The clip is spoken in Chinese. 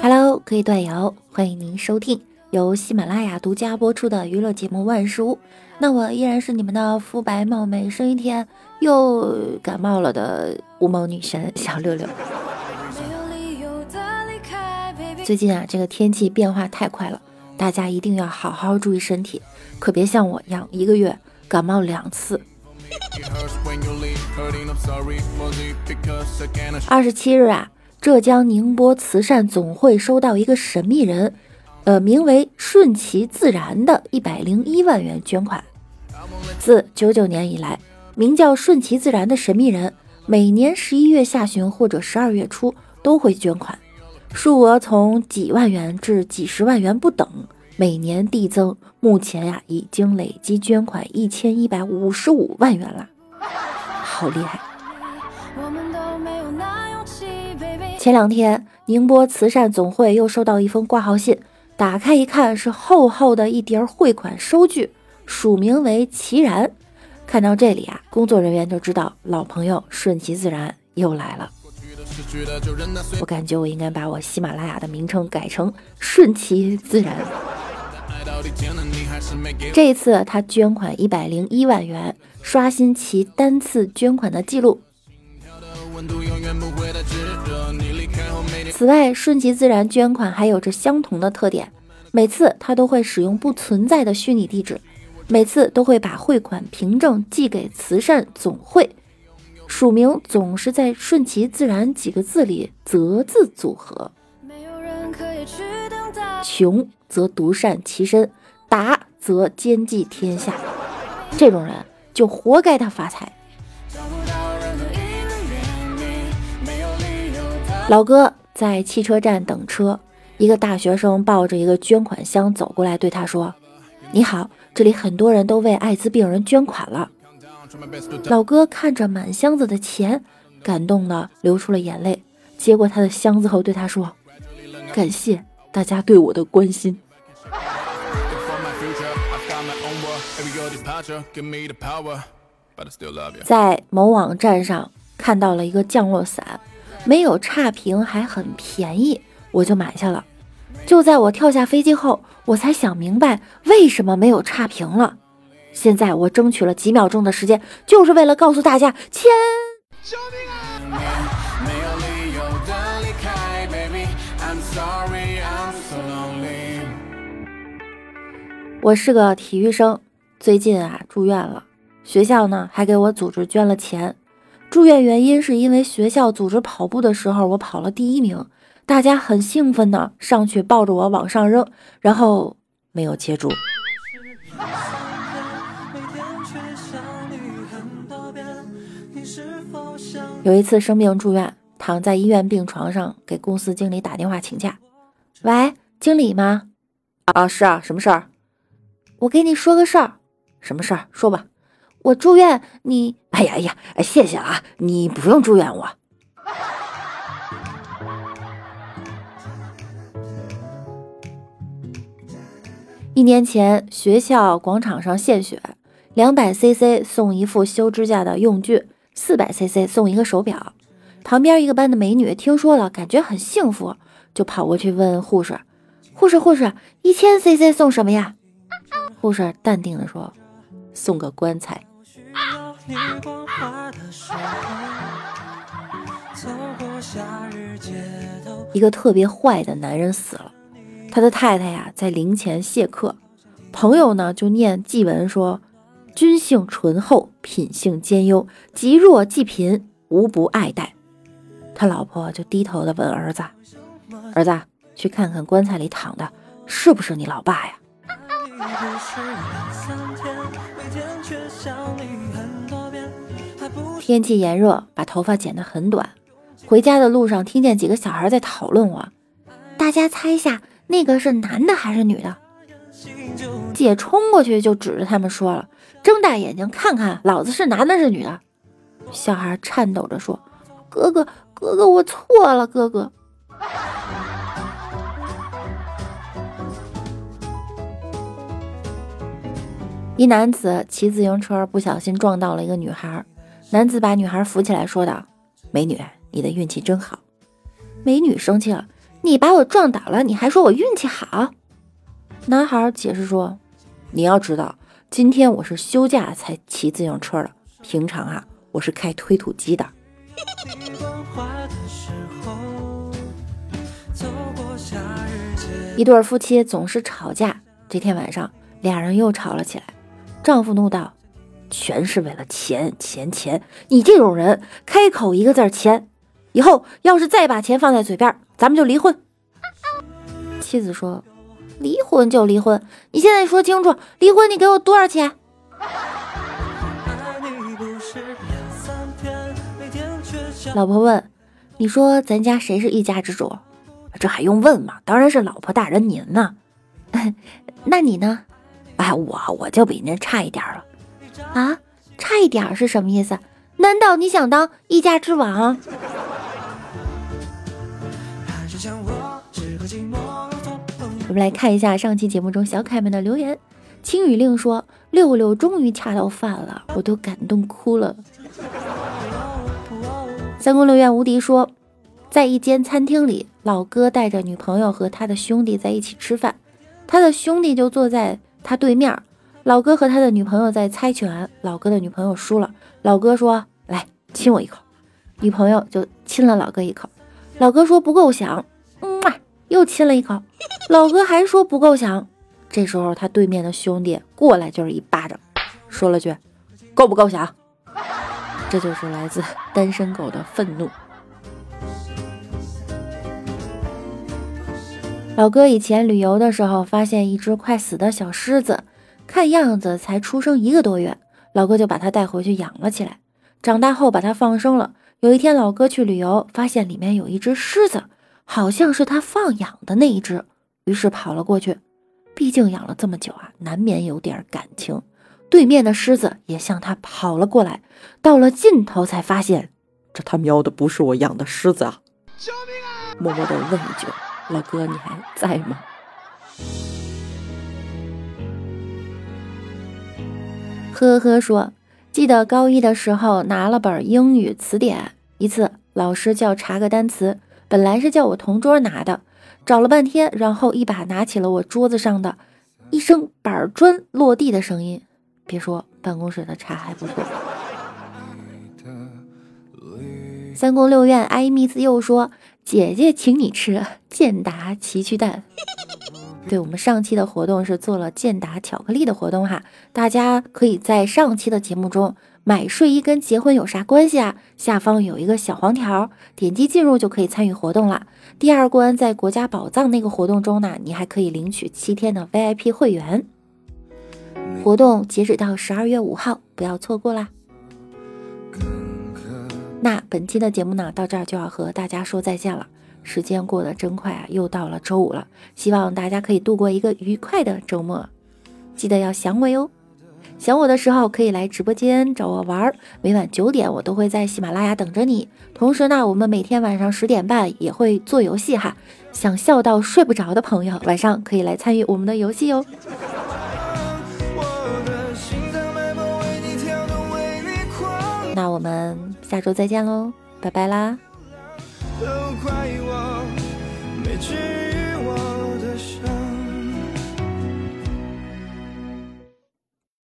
Hello，可以断摇，欢迎您收听由喜马拉雅独家播出的娱乐节目《万事屋》。那我依然是你们的肤白貌美、声音甜又感冒了的无毛女神小六六。最近啊，这个天气变化太快了，大家一定要好好注意身体，可别像我一样一个月感冒两次。二十七日啊，浙江宁波慈善总会收到一个神秘人，呃，名为顺其自然的一百零一万元捐款。自九九年以来，名叫顺其自然的神秘人，每年十一月下旬或者十二月初都会捐款，数额从几万元至几十万元不等。每年递增，目前呀已经累计捐款一千一百五十五万元了，好厉害！前两天，宁波慈善总会又收到一封挂号信，打开一看，是厚厚的一叠汇款收据，署名为齐然。看到这里啊，工作人员就知道老朋友顺其自然又来了。我感觉我应该把我喜马拉雅的名称改成顺其自然。这一次，他捐款一百零一万元，刷新其单次捐款的记录。此外，顺其自然捐款还有着相同的特点，每次他都会使用不存在的虚拟地址，每次都会把汇款凭证寄给慈善总会，署名总是在“顺其自然”几个字里择字组合。穷则独善其身，达则兼济天下。这种人就活该他发财。老哥在汽车站等车，一个大学生抱着一个捐款箱走过来，对他说：“你好，这里很多人都为艾滋病人捐款了。”老哥看着满箱子的钱，感动的流出了眼泪，接过他的箱子后对他说：“感谢。”大家对我的关心。在某网站上看到了一个降落伞，没有差评，还很便宜，我就买下了。就在我跳下飞机后，我才想明白为什么没有差评了。现在我争取了几秒钟的时间，就是为了告诉大家，千！救命啊！我是个体育生，最近啊住院了，学校呢还给我组织捐了钱。住院原因是因为学校组织跑步的时候我跑了第一名，大家很兴奋呢，上去抱着我往上扔，然后没有接住。有一次生病住院，躺在医院病床上，给公司经理打电话请假。喂，经理吗？啊，是啊，什么事儿？我给你说个事儿，什么事儿？说吧。我住院，你……哎呀哎呀，谢谢啊，你不用祝愿我。一年前，学校广场上献血，两百 CC 送一副修指甲的用具，四百 CC 送一个手表。旁边一个班的美女听说了，感觉很幸福，就跑过去问护士：“护士，护士，一千 CC 送什么呀？”护士淡定的说：“送个棺材。”一个特别坏的男人死了，他的太太呀在灵前谢客，朋友呢就念祭文说：“君性醇厚，品性兼优，极弱济贫，无不爱戴。”他老婆就低头的问儿子：“儿子，去看看棺材里躺的是不是你老爸呀？”天气炎热，把头发剪得很短。回家的路上，听见几个小孩在讨论我。大家猜一下，那个是男的还是女的？姐冲过去就指着他们说了：“睁大眼睛看看，老子是男的是女的？”小孩颤抖着说：“哥哥，哥哥，我错了，哥哥。”一男子骑自行车不小心撞到了一个女孩，男子把女孩扶起来说道：“美女，你的运气真好。”美女生气了：“你把我撞倒了，你还说我运气好？男孩解释说：“你要知道，今天我是休假才骑自行车的，平常啊，我是开推土机的。”一对夫妻总是吵架，这天晚上俩人又吵了起来。丈夫怒道：“全是为了钱，钱钱！你这种人，开口一个字钱，以后要是再把钱放在嘴边，咱们就离婚。”妻子说：“离婚就离婚，你现在说清楚，离婚你给我多少钱？”老婆问：“你说咱家谁是一家之主？”这还用问吗？当然是老婆大人您呢。那你呢？哎，我我就比您差一点了。啊，差一点是什么意思？难道你想当一家之王？我们来看一下上期节目中小可爱们的留言。青雨令说：“六六终于恰到饭了，我都感动哭了。”三宫六院无敌说。在一间餐厅里，老哥带着女朋友和他的兄弟在一起吃饭，他的兄弟就坐在他对面。老哥和他的女朋友在猜拳，老哥的女朋友输了。老哥说：“来亲我一口。”女朋友就亲了老哥一口。老哥说：“不够响。”嗯，又亲了一口。老哥还说不够响。这时候他对面的兄弟过来就是一巴掌，说了句：“够不够响？”这就是来自单身狗的愤怒。老哥以前旅游的时候，发现一只快死的小狮子，看样子才出生一个多月，老哥就把它带回去养了起来。长大后把它放生了。有一天，老哥去旅游，发现里面有一只狮子，好像是他放养的那一只，于是跑了过去。毕竟养了这么久啊，难免有点感情。对面的狮子也向他跑了过来，到了尽头才发现，这他喵的不是我养的狮子啊！救命啊！默默的问一句。老哥，你还在吗？呵呵说，记得高一的时候拿了本英语词典，一次老师叫查个单词，本来是叫我同桌拿的，找了半天，然后一把拿起了我桌子上的一声板砖落地的声音。别说办公室的茶还不错。三宫六院，艾米斯又说。姐姐请你吃健达奇趣蛋。对我们上期的活动是做了健达巧克力的活动哈，大家可以在上期的节目中买睡衣跟结婚有啥关系啊？下方有一个小黄条，点击进入就可以参与活动了。第二关在国家宝藏那个活动中呢，你还可以领取七天的 VIP 会员。活动截止到十二月五号，不要错过啦。那本期的节目呢，到这儿就要和大家说再见了。时间过得真快啊，又到了周五了。希望大家可以度过一个愉快的周末，记得要想我哟。想我的时候可以来直播间找我玩儿，每晚九点我都会在喜马拉雅等着你。同时呢，我们每天晚上十点半也会做游戏哈。想笑到睡不着的朋友，晚上可以来参与我们的游戏哟。那我们下周再见喽，拜拜啦。都怪我没